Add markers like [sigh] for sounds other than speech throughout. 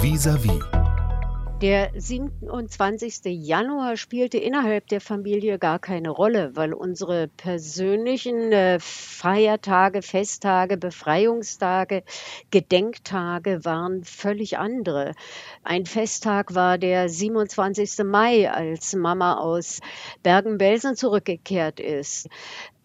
Vis-à-vis. Der 27. Januar spielte innerhalb der Familie gar keine Rolle, weil unsere persönlichen äh, Feiertage, Festtage, Befreiungstage, Gedenktage waren völlig andere. Ein Festtag war der 27. Mai, als Mama aus Bergen-Belsen zurückgekehrt ist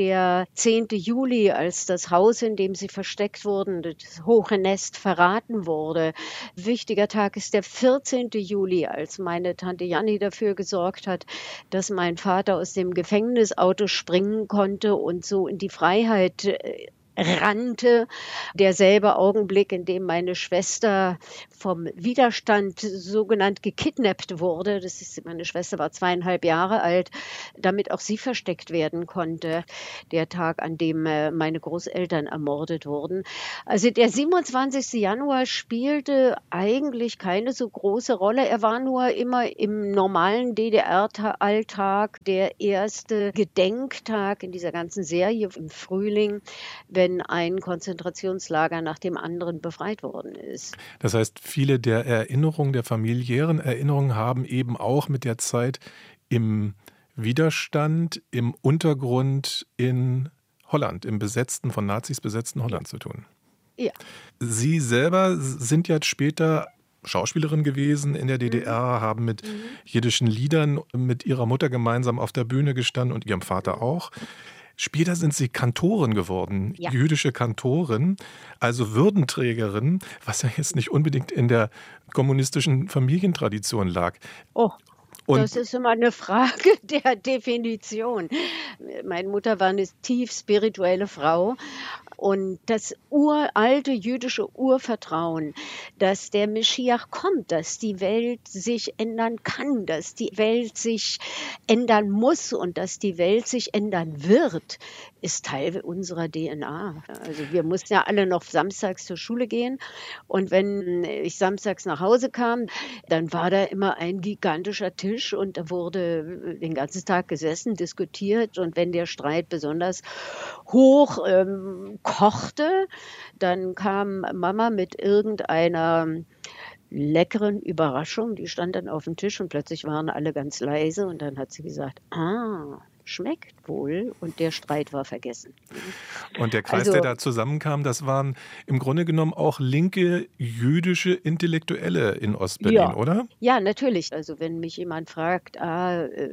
der 10. Juli, als das Haus, in dem sie versteckt wurden, das hohe Nest verraten wurde. Wichtiger Tag ist der 14. Juli, als meine Tante Janni dafür gesorgt hat, dass mein Vater aus dem Gefängnisauto springen konnte und so in die Freiheit äh, rannte. Derselbe Augenblick, in dem meine Schwester vom Widerstand sogenannt gekidnappt wurde. Das ist, meine Schwester war zweieinhalb Jahre alt, damit auch sie versteckt werden konnte. Der Tag, an dem äh, meine Großeltern ermordet wurden. Also der 27. Januar spielte eigentlich keine so große Rolle. Er war nur immer im normalen DDR-Alltag der erste Gedenktag in dieser ganzen Serie im Frühling, wenn ein Konzentrationslager nach dem anderen befreit worden ist. Das heißt, viele der Erinnerungen, der familiären Erinnerungen haben eben auch mit der Zeit im Widerstand, im Untergrund in Holland, im besetzten, von Nazis besetzten Holland zu tun. Ja. Sie selber sind jetzt später Schauspielerin gewesen in der DDR, mhm. haben mit mhm. jiddischen Liedern mit ihrer Mutter gemeinsam auf der Bühne gestanden und ihrem Vater auch. Später sind sie Kantorin geworden, ja. jüdische Kantorin, also Würdenträgerin, was ja jetzt nicht unbedingt in der kommunistischen Familientradition lag. Oh. Und das ist immer eine Frage [laughs] der Definition. Meine Mutter war eine tief spirituelle Frau und das uralte jüdische Urvertrauen, dass der Meschiach kommt, dass die Welt sich ändern kann, dass die Welt sich ändern muss und dass die Welt sich ändern wird, ist Teil unserer DNA. Also wir mussten ja alle noch samstags zur Schule gehen und wenn ich samstags nach Hause kam, dann war da immer ein gigantischer Tisch und da wurde den ganzen Tag gesessen, diskutiert und wenn der Streit besonders hoch ähm, kochte. Dann kam Mama mit irgendeiner leckeren Überraschung. Die stand dann auf dem Tisch und plötzlich waren alle ganz leise und dann hat sie gesagt, ah, schmeckt wohl und der Streit war vergessen. Und der Kreis, also, der da zusammenkam, das waren im Grunde genommen auch linke jüdische Intellektuelle in Ostberlin, ja. oder? Ja, natürlich. Also wenn mich jemand fragt, ah, äh,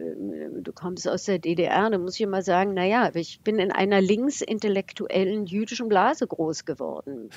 du kommst aus der DDR, dann muss ich immer sagen, naja, ich bin in einer linksintellektuellen jüdischen Blase groß geworden.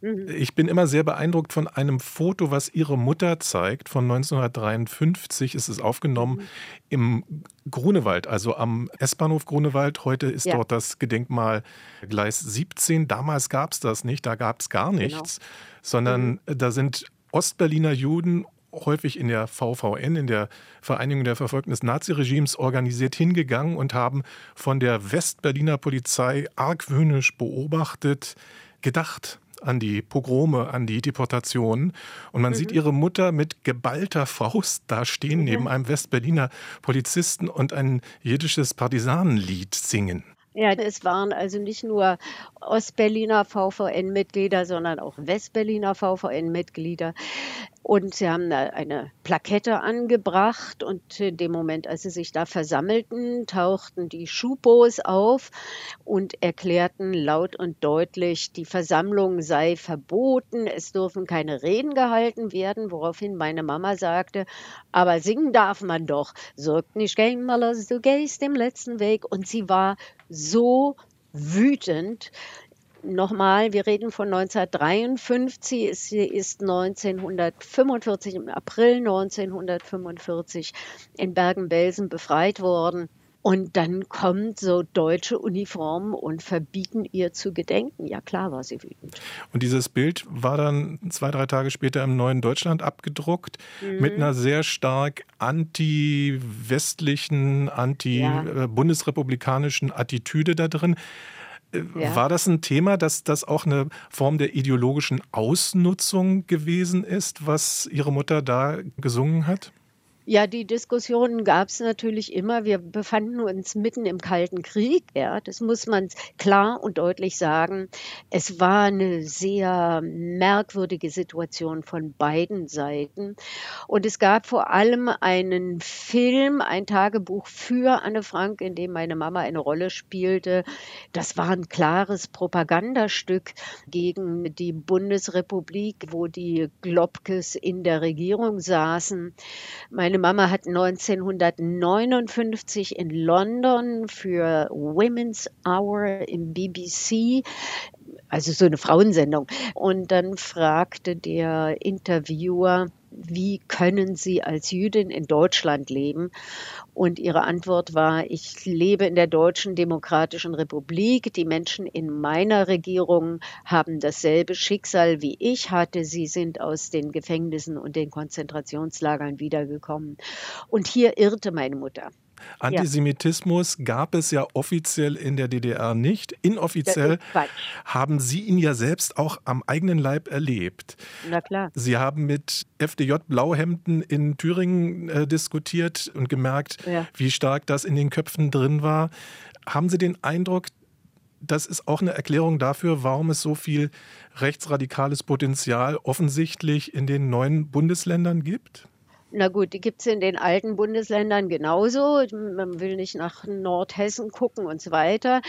Mhm. Ich bin immer sehr beeindruckt von einem Foto, was Ihre Mutter zeigt. Von 1953 ist es aufgenommen mhm. im Grunewald, also am S-Bahnhof Grunewald. Heute ist ja. dort das Gedenkmal Gleis 17. Damals gab es das nicht, da gab es gar genau. nichts, genau. sondern mhm. da sind Ostberliner Juden häufig in der VVN, in der Vereinigung der Verfolgten des Naziregimes, organisiert hingegangen und haben von der Westberliner Polizei argwöhnisch beobachtet, gedacht, an die Pogrome, an die Deportationen. Und man mhm. sieht ihre Mutter mit geballter Faust da stehen, neben einem Westberliner Polizisten und ein jiddisches Partisanenlied singen. Ja, es waren also nicht nur Ostberliner VVN-Mitglieder, sondern auch Westberliner VVN-Mitglieder. Und sie haben da eine Plakette angebracht und in dem Moment, als sie sich da versammelten, tauchten die Schupos auf und erklärten laut und deutlich, die Versammlung sei verboten, es dürfen keine Reden gehalten werden, woraufhin meine Mama sagte, aber singen darf man doch, sorgt nicht gehen, mal, du gehst dem letzten Weg. Und sie war so wütend, nochmal, wir reden von 1953, sie ist 1945, im April 1945 in Bergen-Belsen befreit worden. Und dann kommt so deutsche Uniformen und verbieten ihr zu gedenken. Ja, klar war sie wütend. Und dieses Bild war dann zwei, drei Tage später im neuen Deutschland abgedruckt mhm. mit einer sehr stark anti-westlichen, anti-bundesrepublikanischen Attitüde da drin. Ja. War das ein Thema, dass das auch eine Form der ideologischen Ausnutzung gewesen ist, was Ihre Mutter da gesungen hat? Ja, die Diskussionen gab es natürlich immer. Wir befanden uns mitten im Kalten Krieg. Ja, das muss man klar und deutlich sagen. Es war eine sehr merkwürdige Situation von beiden Seiten. Und es gab vor allem einen Film, ein Tagebuch für Anne Frank, in dem meine Mama eine Rolle spielte. Das war ein klares Propagandastück gegen die Bundesrepublik, wo die Globkes in der Regierung saßen. Meine meine Mama hat 1959 in London für Women's Hour im BBC also so eine Frauensendung. Und dann fragte der Interviewer, wie können Sie als Jüdin in Deutschland leben? Und ihre Antwort war, ich lebe in der Deutschen Demokratischen Republik. Die Menschen in meiner Regierung haben dasselbe Schicksal wie ich hatte. Sie sind aus den Gefängnissen und den Konzentrationslagern wiedergekommen. Und hier irrte meine Mutter. Antisemitismus ja. gab es ja offiziell in der DDR nicht. Inoffiziell haben Sie ihn ja selbst auch am eigenen Leib erlebt. Na klar. Sie haben mit FDJ-Blauhemden in Thüringen äh, diskutiert und gemerkt, ja. wie stark das in den Köpfen drin war. Haben Sie den Eindruck, das ist auch eine Erklärung dafür, warum es so viel rechtsradikales Potenzial offensichtlich in den neuen Bundesländern gibt? Na gut, die gibt es in den alten Bundesländern genauso. Man will nicht nach Nordhessen gucken und so weiter.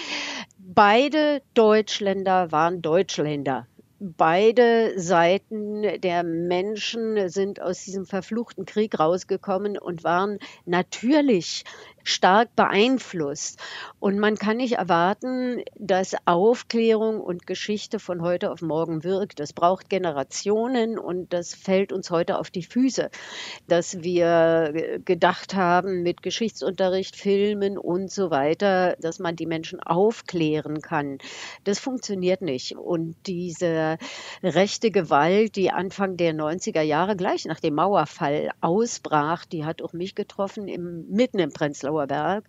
Beide Deutschländer waren Deutschländer. Beide Seiten der Menschen sind aus diesem verfluchten Krieg rausgekommen und waren natürlich stark beeinflusst. Und man kann nicht erwarten, dass Aufklärung und Geschichte von heute auf morgen wirkt. Das braucht Generationen und das fällt uns heute auf die Füße, dass wir gedacht haben, mit Geschichtsunterricht, Filmen und so weiter, dass man die Menschen aufklären kann. Das funktioniert nicht. Und diese rechte Gewalt, die Anfang der 90er Jahre gleich nach dem Mauerfall ausbrach, die hat auch mich getroffen, im, mitten im Prenzlauer Prenzlauer Berg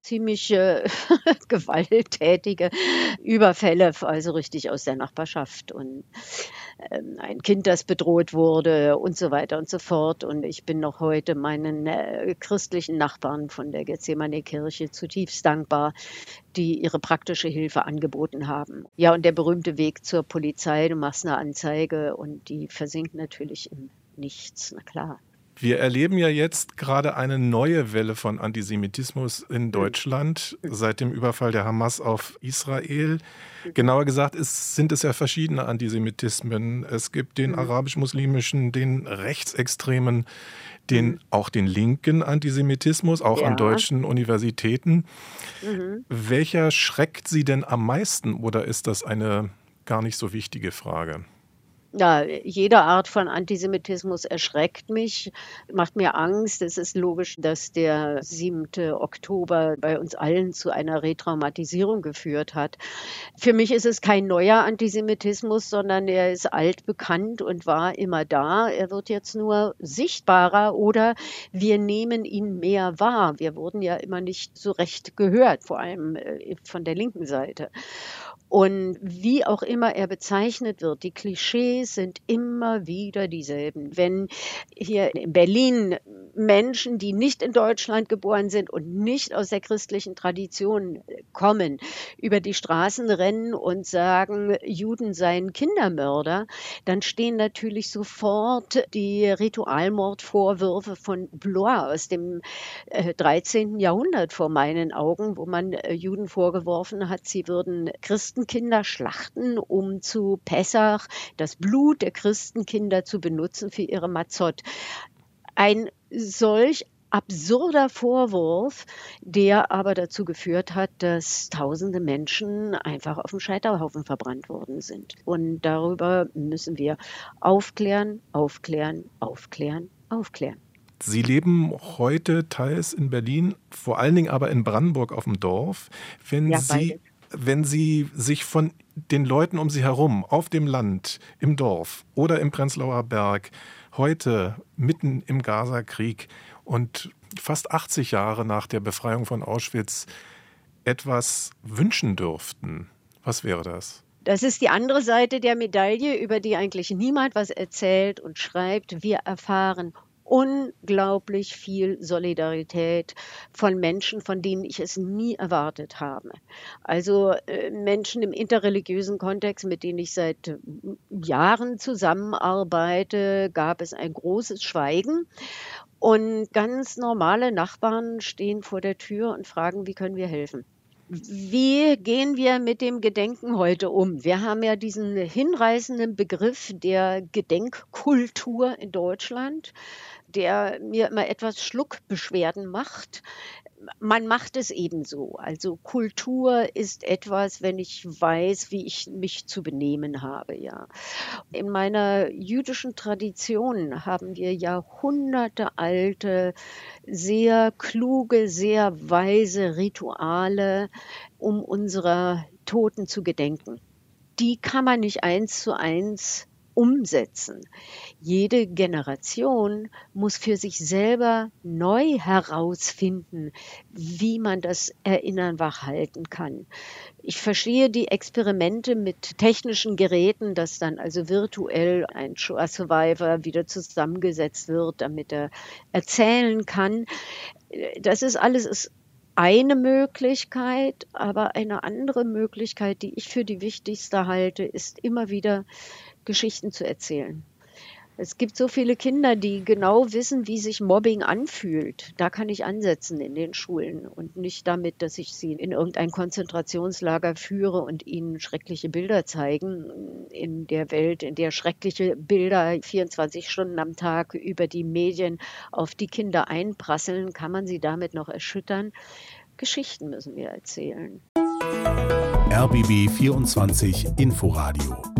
ziemlich äh, [laughs] gewalttätige Überfälle, also richtig aus der Nachbarschaft und äh, ein Kind, das bedroht wurde und so weiter und so fort. Und ich bin noch heute meinen äh, christlichen Nachbarn von der Gethsemane-Kirche zutiefst dankbar, die ihre praktische Hilfe angeboten haben. Ja, und der berühmte Weg zur Polizei, du machst eine Anzeige und die versinkt natürlich im Nichts, na klar. Wir erleben ja jetzt gerade eine neue Welle von Antisemitismus in mhm. Deutschland seit dem Überfall der Hamas auf Israel. Genauer gesagt es sind es ja verschiedene Antisemitismen. Es gibt den mhm. arabisch-muslimischen, den rechtsextremen, den mhm. auch den linken Antisemitismus, auch ja. an deutschen Universitäten. Mhm. Welcher schreckt Sie denn am meisten oder ist das eine gar nicht so wichtige Frage? Ja, jede Art von Antisemitismus erschreckt mich, macht mir Angst. Es ist logisch, dass der 7. Oktober bei uns allen zu einer Retraumatisierung geführt hat. Für mich ist es kein neuer Antisemitismus, sondern er ist altbekannt und war immer da. Er wird jetzt nur sichtbarer oder wir nehmen ihn mehr wahr. Wir wurden ja immer nicht so recht gehört, vor allem äh, von der linken Seite. Und wie auch immer er bezeichnet wird, die Klischees sind immer wieder dieselben. Wenn hier in Berlin Menschen, die nicht in Deutschland geboren sind und nicht aus der christlichen Tradition kommen, über die Straßen rennen und sagen, Juden seien Kindermörder, dann stehen natürlich sofort die Ritualmordvorwürfe von Blois aus dem 13. Äh, Jahrhundert vor meinen Augen, wo man äh, Juden vorgeworfen hat, sie würden Christen Christenkinder schlachten, um zu Pessach das Blut der Christenkinder zu benutzen für ihre Mazot. Ein solch absurder Vorwurf, der aber dazu geführt hat, dass tausende Menschen einfach auf dem Scheiterhaufen verbrannt worden sind. Und darüber müssen wir aufklären, aufklären, aufklären, aufklären. Sie leben heute teils in Berlin, vor allen Dingen aber in Brandenburg auf dem Dorf. Wenn ja, Sie wenn Sie sich von den Leuten um Sie herum, auf dem Land, im Dorf oder im Prenzlauer Berg, heute mitten im Gazakrieg und fast 80 Jahre nach der Befreiung von Auschwitz etwas wünschen dürften, was wäre das? Das ist die andere Seite der Medaille, über die eigentlich niemand was erzählt und schreibt. Wir erfahren unglaublich viel Solidarität von Menschen, von denen ich es nie erwartet habe. Also äh, Menschen im interreligiösen Kontext, mit denen ich seit äh, Jahren zusammenarbeite, gab es ein großes Schweigen. Und ganz normale Nachbarn stehen vor der Tür und fragen, wie können wir helfen? Wie gehen wir mit dem Gedenken heute um? Wir haben ja diesen hinreißenden Begriff der Gedenkkultur in Deutschland, der mir immer etwas Schluckbeschwerden macht man macht es ebenso. Also Kultur ist etwas, wenn ich weiß, wie ich mich zu benehmen habe, ja. In meiner jüdischen Tradition haben wir jahrhundertealte, sehr kluge, sehr weise Rituale, um unserer Toten zu gedenken. Die kann man nicht eins zu eins umsetzen. Jede Generation muss für sich selber neu herausfinden, wie man das Erinnern wachhalten kann. Ich verstehe die Experimente mit technischen Geräten, dass dann also virtuell ein Survivor wieder zusammengesetzt wird, damit er erzählen kann. Das ist alles ist eine Möglichkeit, aber eine andere Möglichkeit, die ich für die wichtigste halte, ist immer wieder Geschichten zu erzählen. Es gibt so viele Kinder, die genau wissen, wie sich Mobbing anfühlt. Da kann ich ansetzen in den Schulen und nicht damit, dass ich sie in irgendein Konzentrationslager führe und ihnen schreckliche Bilder zeigen. In der Welt, in der schreckliche Bilder 24 Stunden am Tag über die Medien auf die Kinder einprasseln, kann man sie damit noch erschüttern. Geschichten müssen wir erzählen. RBB 24 Inforadio